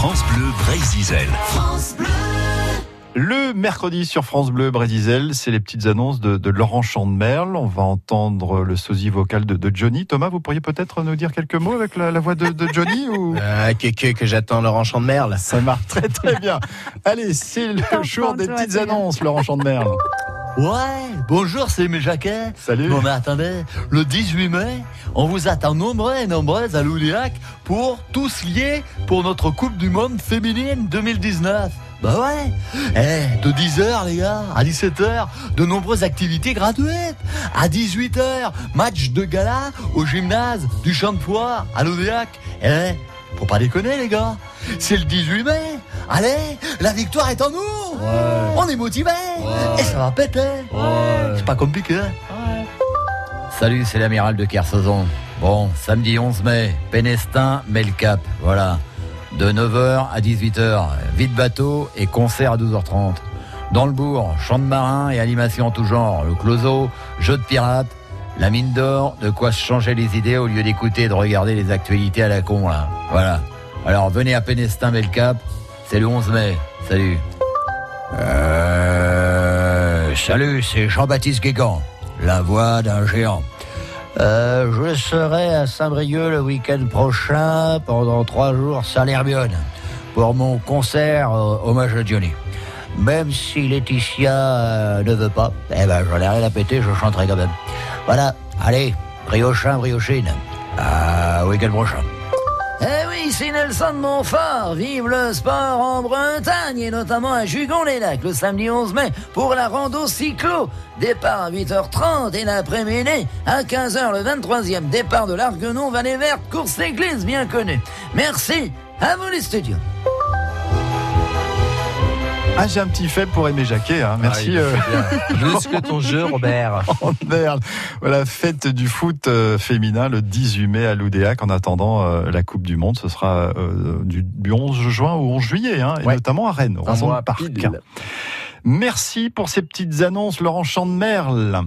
France Bleu Brésil. Le mercredi sur France Bleu Brésil, c'est les petites annonces de, de Laurent Chandemerle. On va entendre le sosie vocal de, de, Johnny. Thomas, vous pourriez peut-être nous dire quelques mots avec la, la voix de, de Johnny ou... Ah, que, que, que j'attends Laurent Chandemerle. Ça marche très très bien. Allez, c'est le jour des petites annonces, Laurent Chandemerle. Ouais, bonjour, c'est mes. Salut. Bon, mais attendez, le 18 mai, on vous attend nombreux et nombreuses à Louliac pour tous liés pour notre Coupe du Monde féminine 2019. Bah ouais Eh, de 10h les gars, à 17h, de nombreuses activités gratuites. À 18h, match de gala au gymnase du Champ de Foire à Louliac. Eh, faut pas déconner les gars, c'est le 18 mai. Allez, la victoire est en nous Ouais. On est motivé Et ça va péter Ouais. C'est pas compliqué Salut, c'est l'amiral de Kersozon. Bon, samedi 11 mai, Pénestin, met le cap, voilà. De 9h à 18h, vide bateau et concert à 12h30. Dans le bourg, chant de marin et animation en tout genre, le closo, jeu de pirate, la mine d'or, de quoi se changer les idées au lieu d'écouter et de regarder les actualités à la con, là. Voilà. Alors venez à Pénestin, met le cap, c'est le 11 mai. Salut. Euh, salut, c'est Jean-Baptiste Guégan, la voix d'un géant. Euh, je serai à Saint-Brieuc le week-end prochain pendant trois jours à l'Hermione pour mon concert euh, hommage à Johnny. Même si Laetitia euh, ne veut pas, eh ben j'en ai rien à péter, je chanterai quand même. Voilà, allez, briochin, briochine. À week-end prochain. Eh oui, c'est Nelson de Montfort. Vive le sport en Bretagne et notamment à Jugon-les-Lacs le samedi 11 mai pour la rando cyclo. Départ à 8h30 et l'après-midi à 15h le 23e. Départ de l'Arguenon, Vallée Verte, course église bien connue. Merci. À vous les studios. Ah, j'ai un petit faible pour Aimé Jacquet. Hein. Merci. Ah, euh, fait bien. Juste que ton jeu, Robert. en Merle. Voilà, fête du foot euh, féminin le 18 mai à Loudéac. En attendant euh, la Coupe du Monde, ce sera euh, du, du 11 juin au 11 juillet, hein, et notamment à Rennes, au pile. Merci pour ces petites annonces, Laurent Chandemerle.